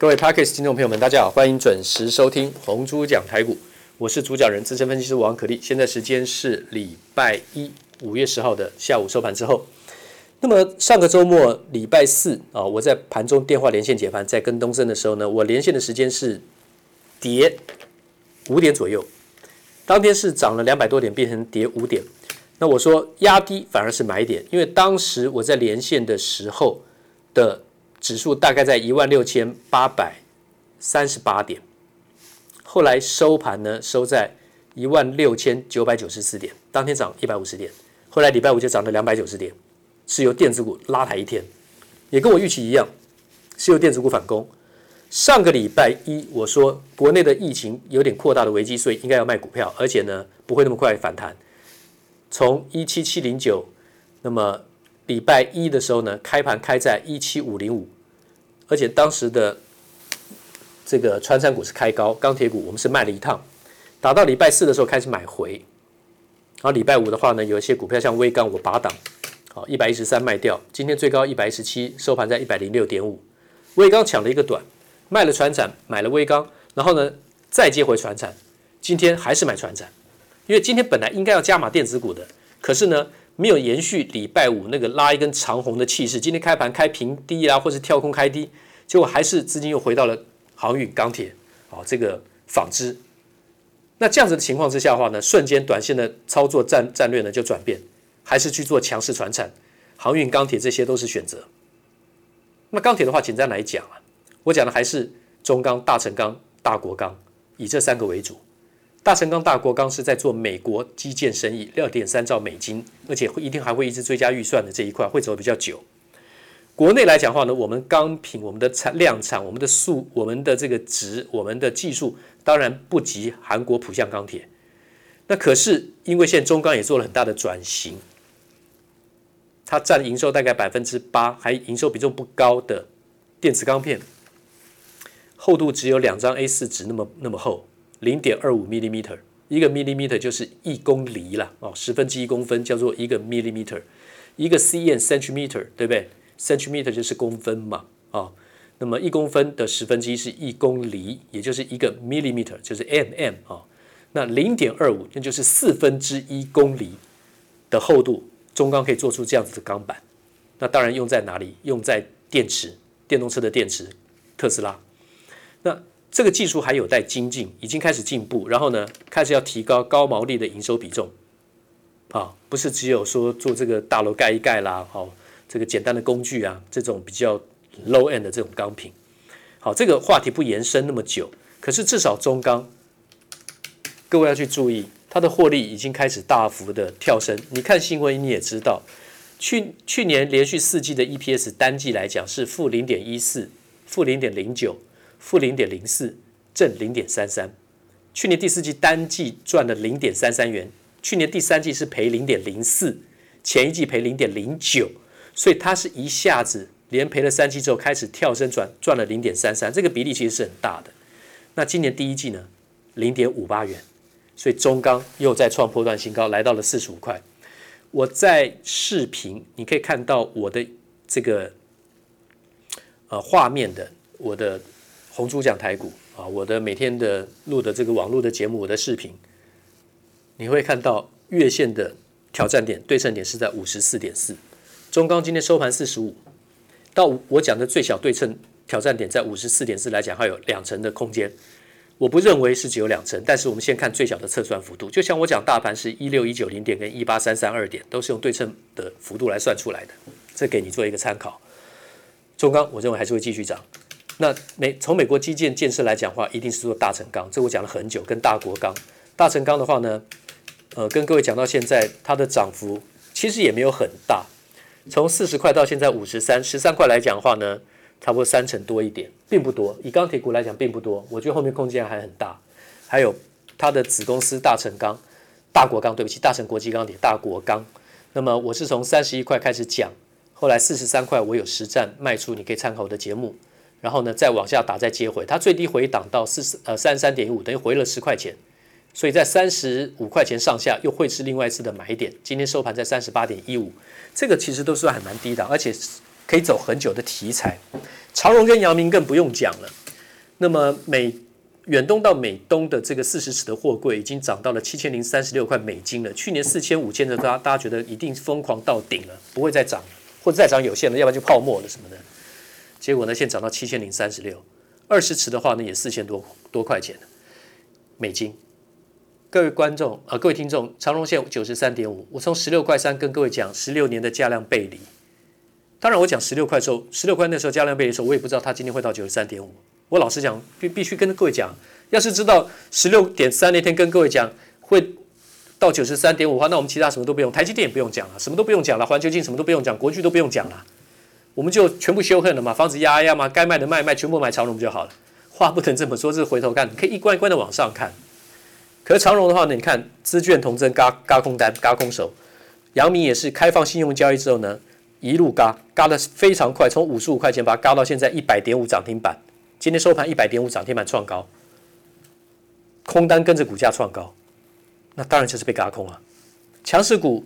各位 Podcast 听众朋友们，大家好，欢迎准时收听红猪讲台股，我是主讲人资深分析师王可立。现在时间是礼拜一五月十号的下午收盘之后。那么上个周末礼拜四啊，我在盘中电话连线解盘，在跟东森的时候呢，我连线的时间是跌五点左右，当天是涨了两百多点，变成跌五点。那我说压低反而是买点，因为当时我在连线的时候的。指数大概在一万六千八百三十八点，后来收盘呢，收在一万六千九百九十四点，当天涨一百五十点，后来礼拜五就涨了两百九十点，是由电子股拉抬一天，也跟我预期一样，是由电子股反攻。上个礼拜一我说国内的疫情有点扩大的危机，所以应该要卖股票，而且呢不会那么快反弹，从一七七零九，那么。礼拜一的时候呢，开盘开在一七五零五，而且当时的这个传产股是开高，钢铁股我们是卖了一趟，打到礼拜四的时候开始买回，然后礼拜五的话呢，有一些股票像威刚我拔档，好一百一十三卖掉，今天最高一百一十七，收盘在一百零六点五，威刚抢了一个短，卖了船产，买了威刚，然后呢再接回船产，今天还是买船产，因为今天本来应该要加码电子股的，可是呢。没有延续礼拜五那个拉一根长红的气势，今天开盘开平低啊，或是跳空开低，结果还是资金又回到了航运、钢铁，啊，这个纺织。那这样子的情况之下的话呢，瞬间短线的操作战战略呢就转变，还是去做强势传产、航运、钢铁这些都是选择。那钢铁的话，简单来讲啊，我讲的还是中钢、大成钢、大国钢，以这三个为主。大成钢、大国钢是在做美国基建生意，六点三兆美金，而且会一定还会一直追加预算的这一块会走的比较久。国内来讲的话呢，我们钢品、我们的产量产、我们的数、我们的这个值、我们的技术，当然不及韩国浦项钢铁。那可是因为现在中钢也做了很大的转型，它占营收大概百分之八，还营收比重不高的电子钢片，厚度只有两张 A 四纸那么那么厚。零点二五 millimeter，一个 millimeter 就是一公厘了哦，十分之一公分叫做一个 millimeter，一个 cm centimeter 对不对？centimeter 就是公分嘛啊、哦，那么一公分的十分之一是一公厘，也就是一个 millimeter 就是 mm 啊、哦，那零点二五那就是四分之一公厘的厚度，中钢可以做出这样子的钢板，那当然用在哪里？用在电池，电动车的电池，特斯拉，那。这个技术还有待精进，已经开始进步，然后呢，开始要提高高毛利的营收比重，啊，不是只有说做这个大楼盖一盖啦，好，这个简单的工具啊，这种比较 low end 的这种钢品，好，这个话题不延伸那么久，可是至少中钢，各位要去注意，它的获利已经开始大幅的跳升，你看新闻你也知道，去去年连续四季的 EPS 单季来讲是负零点一四，负零点零九。负零点零四，正零点三三。去年第四季单季赚了零点三三元，去年第三季是赔零点零四，前一季赔零点零九，所以它是一下子连赔了三季之后开始跳升转赚了零点三三，这个比例其实是很大的。那今年第一季呢，零点五八元，所以中钢又再创破段新高，来到了四十五块。我在视频你可以看到我的这个呃画面的我的。红猪讲台股啊，我的每天的录的这个网络的节目，我的视频，你会看到月线的挑战点对称点是在五十四点四，中钢今天收盘四十五，到我讲的最小对称挑战点在五十四点四来讲，还有两成的空间。我不认为是只有两成，但是我们先看最小的测算幅度，就像我讲大盘是一六一九零点跟一八三三二点，都是用对称的幅度来算出来的，这给你做一个参考。中钢我认为还是会继续涨。那美从美国基建建设来讲的话，一定是做大成钢，这我讲了很久。跟大国钢，大成钢的话呢，呃，跟各位讲到现在，它的涨幅其实也没有很大，从四十块到现在五十三，十三块来讲的话呢，差不多三成多一点，并不多。以钢铁股来讲，并不多。我觉得后面空间还很大。还有它的子公司大成钢、大国钢，对不起，大成国际钢铁、大国钢。那么我是从三十一块开始讲，后来四十三块我有实战卖出，你可以参考我的节目。然后呢，再往下打，再接回，它最低回档到四十呃三十三点五，等于回了十块钱，所以在三十五块钱上下又会是另外一次的买点。今天收盘在三十八点一五，这个其实都算还蛮低档，而且可以走很久的题材。长荣跟阳明更不用讲了，那么美远东到美东的这个四十尺的货柜已经涨到了七千零三十六块美金了。去年四千五千的，大家大家觉得一定疯狂到顶了，不会再涨了，或者再涨有限了，要不然就泡沫了什么的。结果呢，现在涨到七千零三十六，二十尺的话呢，也四千多多块钱美金。各位观众啊，各位听众，长荣线九十三点五，我从十六块三跟各位讲十六年的价量背离。当然，我讲十六块的时候，十六块那时候价量背离的时候，我也不知道它今天会到九十三点五。我老实讲，必必须跟各位讲，要是知道十六点三那天跟各位讲会到九十三点五的话，那我们其他什么都不用，台积电也不用讲了，什么都不用讲了，环球金什么都不用讲，国巨都不用讲了。我们就全部修恨了嘛，房子压一压嘛，该卖的卖卖，全部买长荣就好了。话不能这么说，这是回头看，你可以一关一关的往上看。可是长荣的话呢，你看资券同增，嘎嘎空单，嘎空手。阳明也是开放信用交易之后呢，一路嘎，嘎的非常快，从五十五块钱把它嘎到现在一百点五涨停板。今天收盘一百点五涨停板创高，空单跟着股价创高，那当然就是被嘎空了。强势股，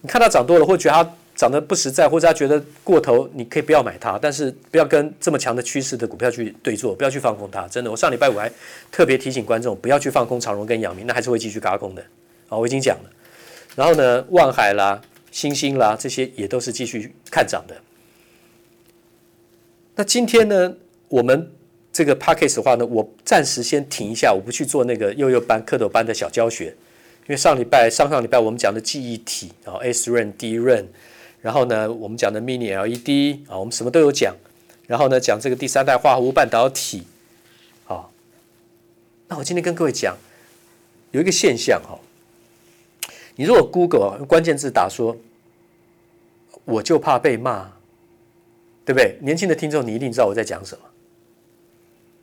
你看它涨多了，会觉得它。涨得不实在，或者他觉得过头，你可以不要买它，但是不要跟这么强的趋势的股票去对做，不要去放空它。真的，我上礼拜五还特别提醒观众不要去放空长荣跟阳明，那还是会继续轧空的。啊，我已经讲了。然后呢，万海啦、星星啦这些也都是继续看涨的。那今天呢，我们这个 Podcast 的话呢，我暂时先停一下，我不去做那个幼幼班、蝌蚪班的小教学，因为上礼拜、上上礼拜我们讲的记忆体啊，SRAM、DRAM。然后呢，我们讲的 Mini LED 啊，我们什么都有讲。然后呢，讲这个第三代化合物半导体，啊，那我今天跟各位讲，有一个现象哈，你如果 Google 关键字打说，我就怕被骂，对不对？年轻的听众，你一定知道我在讲什么，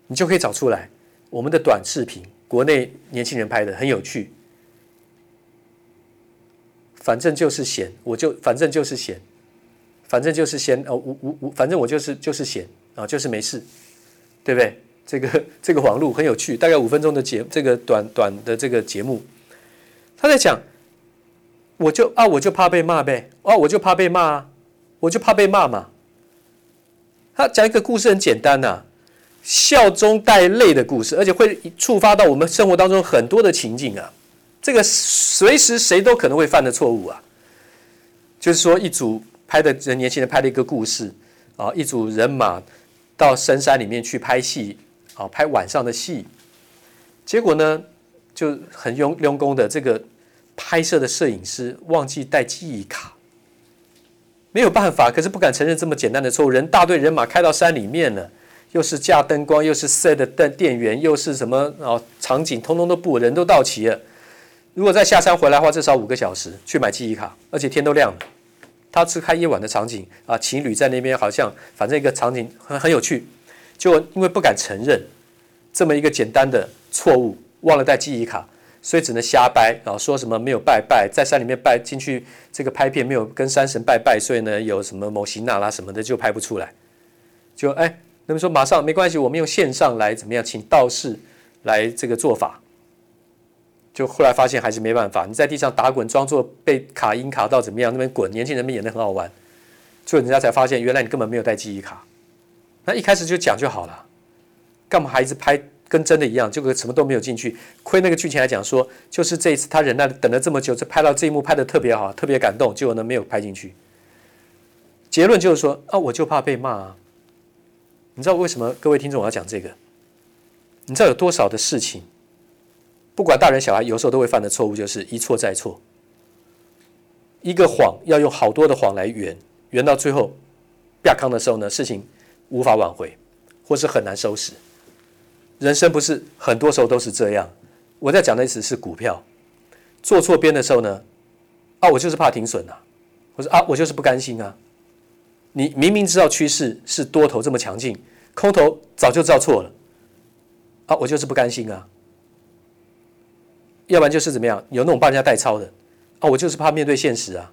你就可以找出来我们的短视频，国内年轻人拍的很有趣。反正就是闲，我就反正就是闲，反正就是闲哦，我我我，反正我就是就是闲啊，就是没事，对不对？这个这个网路很有趣，大概五分钟的节，这个短短的这个节目，他在讲，我就啊，我就怕被骂呗，哦，我就怕被骂啊，我就怕被骂嘛。他讲一个故事很简单呐、笑中带泪的故事，而且会触发到我们生活当中很多的情景啊。这个随时谁都可能会犯的错误啊，就是说一组拍的人年轻人拍了一个故事啊，一组人马到深山里面去拍戏啊，拍晚上的戏，结果呢就很用用功的这个拍摄的摄影师忘记带记忆卡，没有办法，可是不敢承认这么简单的错误。人大队人马开到山里面了，又是架灯光，又是 set 的电电源，又是什么啊场景，通通都不，人都到齐了。如果再下山回来的话，至少五个小时去买记忆卡，而且天都亮了。他是开夜晚的场景啊，情侣在那边好像反正一个场景很很有趣，就因为不敢承认这么一个简单的错误，忘了带记忆卡，所以只能瞎掰，然后说什么没有拜拜，在山里面拜进去这个拍片没有跟山神拜拜，所以呢有什么某型那拉什么的就拍不出来。就哎，那么说马上没关系，我们用线上来怎么样，请道士来这个做法。就后来发现还是没办法，你在地上打滚，装作被卡音卡到怎么样，那边滚，年轻人们演得很好玩，最后人家才发现，原来你根本没有带记忆卡。那一开始就讲就好了，干嘛还一直拍跟真的一样，结果什么都没有进去。亏那个剧情来讲说，就是这一次他忍耐等了这么久，这拍到这一幕拍得特别好，特别感动，结果呢没有拍进去。结论就是说啊，我就怕被骂啊。你知道为什么各位听众我要讲这个？你知道有多少的事情？不管大人小孩，有时候都会犯的错误就是一错再错。一个谎要用好多的谎来圆，圆到最后，亚康的时候呢，事情无法挽回，或是很难收拾。人生不是很多时候都是这样。我在讲的意思是股票，做错边的时候呢，啊，我就是怕停损啊，或者啊，我就是不甘心啊。你明明知道趋势是多头这么强劲，空头早就知道错了，啊，我就是不甘心啊。要不然就是怎么样？有那种帮人家代操的啊，我就是怕面对现实啊。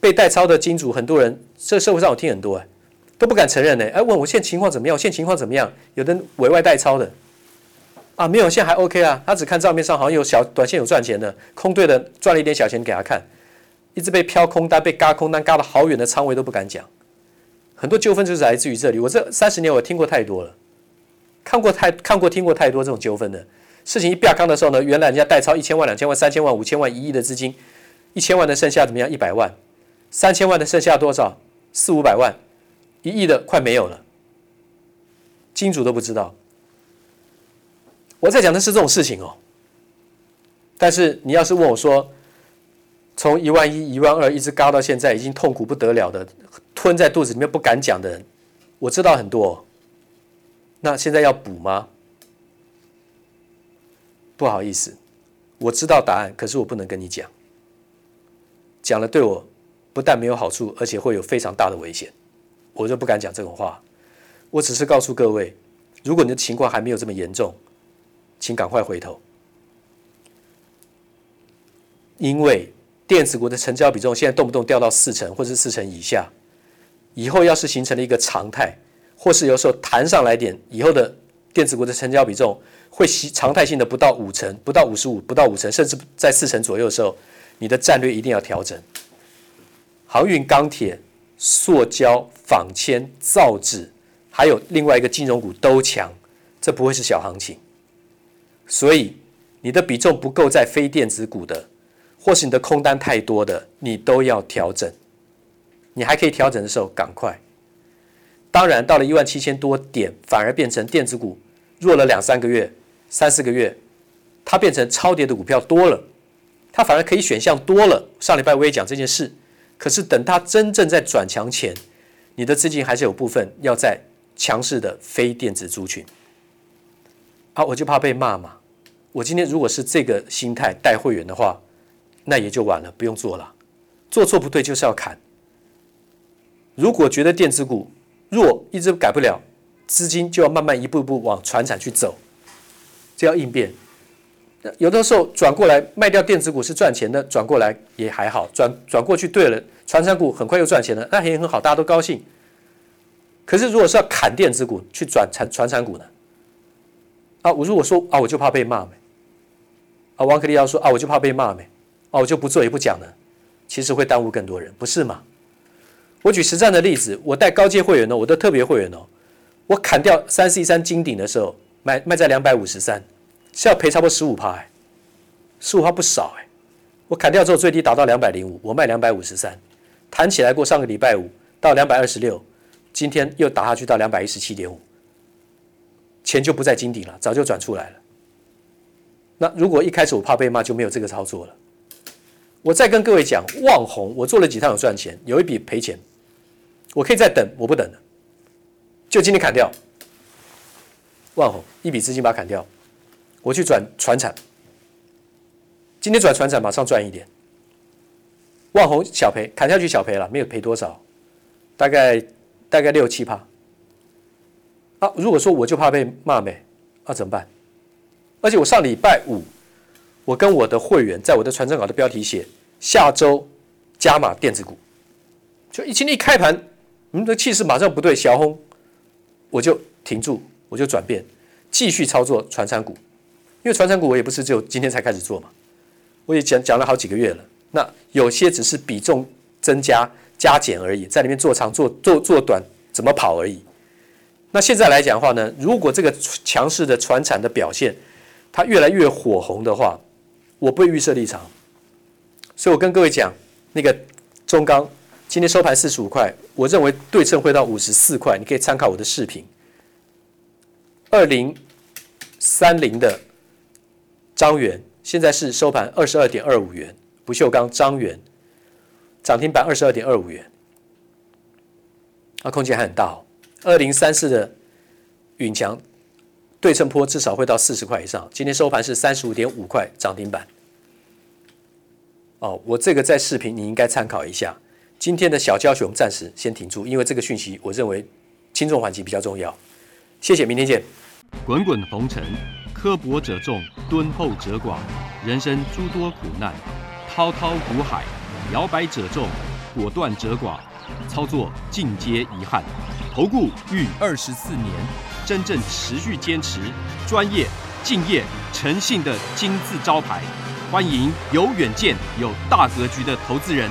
被代操的金主很多人，这社会上我听很多哎，都不敢承认呢。哎，问我现在情况怎么样？我现在情况怎么样？有的委外代操的啊，没有，现在还 OK 啊。他只看账面上好像有小短线有赚钱的，空对的赚了一点小钱给他看，一直被飘空单，被嘎空单，嘎了好远的仓位都不敢讲。很多纠纷就是来自于这里。我这三十年我听过太多了，看过太看过听过太多这种纠纷的事情。一变康的时候呢，原来人家代操一千万、两千万、三千万、五千万、一亿的资金，一千万的剩下怎么样？一百万，三千万的剩下多少？四五百万，一亿的快没有了，金主都不知道。我在讲的是这种事情哦。但是你要是问我说，从一万一、一万二一直嘎到现在，已经痛苦不得了的，吞在肚子里面不敢讲的人，我知道很多。那现在要补吗？不好意思，我知道答案，可是我不能跟你讲。讲了对我不但没有好处，而且会有非常大的危险，我就不敢讲这种话。我只是告诉各位，如果你的情况还没有这么严重，请赶快回头。因为电子股的成交比重现在动不动掉到四成或是四成以下，以后要是形成了一个常态，或是有时候弹上来点，以后的电子股的成交比重会习常态性的不到五成，不到五十五，不到五成，甚至在四成左右的时候，你的战略一定要调整。航运、钢铁、塑胶、纺纤、造纸，还有另外一个金融股都强，这不会是小行情。所以你的比重不够在非电子股的。或是你的空单太多的，你都要调整。你还可以调整的时候，赶快。当然，到了一万七千多点，反而变成电子股弱了两三个月、三四个月，它变成超跌的股票多了，它反而可以选项多了。上礼拜我也讲这件事，可是等它真正在转强前，你的资金还是有部分要在强势的非电子族群。啊，我就怕被骂嘛。我今天如果是这个心态带会员的话，那也就晚了，不用做了。做错不对，就是要砍。如果觉得电子股若，一直改不了，资金就要慢慢一步一步往船产去走，这要应变。有的时候转过来卖掉电子股是赚钱的，转过来也还好。转转过去对了，传产股很快又赚钱了，那也很好，大家都高兴。可是如果是要砍电子股去转传传产股呢？啊，我如果说啊，我就怕被骂没。啊，王可立要说啊，我就怕被骂没。哦，我就不做也不讲了，其实会耽误更多人，不是吗？我举实战的例子，我带高阶会员哦，我的特别会员哦，我砍掉三四一三金鼎的时候，卖卖在两百五十三，是要赔差不多十五趴哎，十五趴不少哎，我砍掉之后最低达到两百零五，我卖两百五十三，弹起来过上个礼拜五到两百二十六，今天又打下去到两百一十七点五，钱就不在金顶了，早就转出来了。那如果一开始我怕被骂，就没有这个操作了。我再跟各位讲，旺红我做了几趟有赚钱，有一笔赔钱，我可以再等，我不等了，就今天砍掉。万宏一笔资金把它砍掉，我去转传产，今天转传产马上赚一点。万宏小赔，砍下去小赔了，没有赔多少，大概大概六七趴。啊，如果说我就怕被骂呗，那、怎么办？而且我上礼拜五。我跟我的会员在我的传真稿的标题写下周加码电子股，就一今天一开盘，嗯，这气势马上不对，小红我就停住，我就转变，继续操作传产股，因为传产股我也不是只有今天才开始做嘛，我也讲讲了好几个月了。那有些只是比重增加加减而已，在里面做长做做做短怎么跑而已。那现在来讲的话呢，如果这个强势的传产的表现它越来越火红的话，我不会预设立场，所以我跟各位讲，那个中钢今天收盘四十五块，我认为对称会到五十四块，你可以参考我的视频。二零三零的张元现在是收盘二十二点二五元，不锈钢张元涨停板二十二点二五元，啊，空间还很大哦。二零三四的允强。对称坡至少会到四十块以上。今天收盘是三十五点五块涨停板。哦，我这个在视频你应该参考一下。今天的小教学我们暂时先停住，因为这个讯息我认为轻重缓急比较重要。谢谢，明天见。滚滚红尘，刻薄者众，敦厚者寡；人生诸多苦难，滔滔苦海，摇摆者众，果断者寡。操作尽皆遗憾。投顾逾二十四年。真正持续坚持、专业、敬业、诚信的金字招牌，欢迎有远见、有大格局的投资人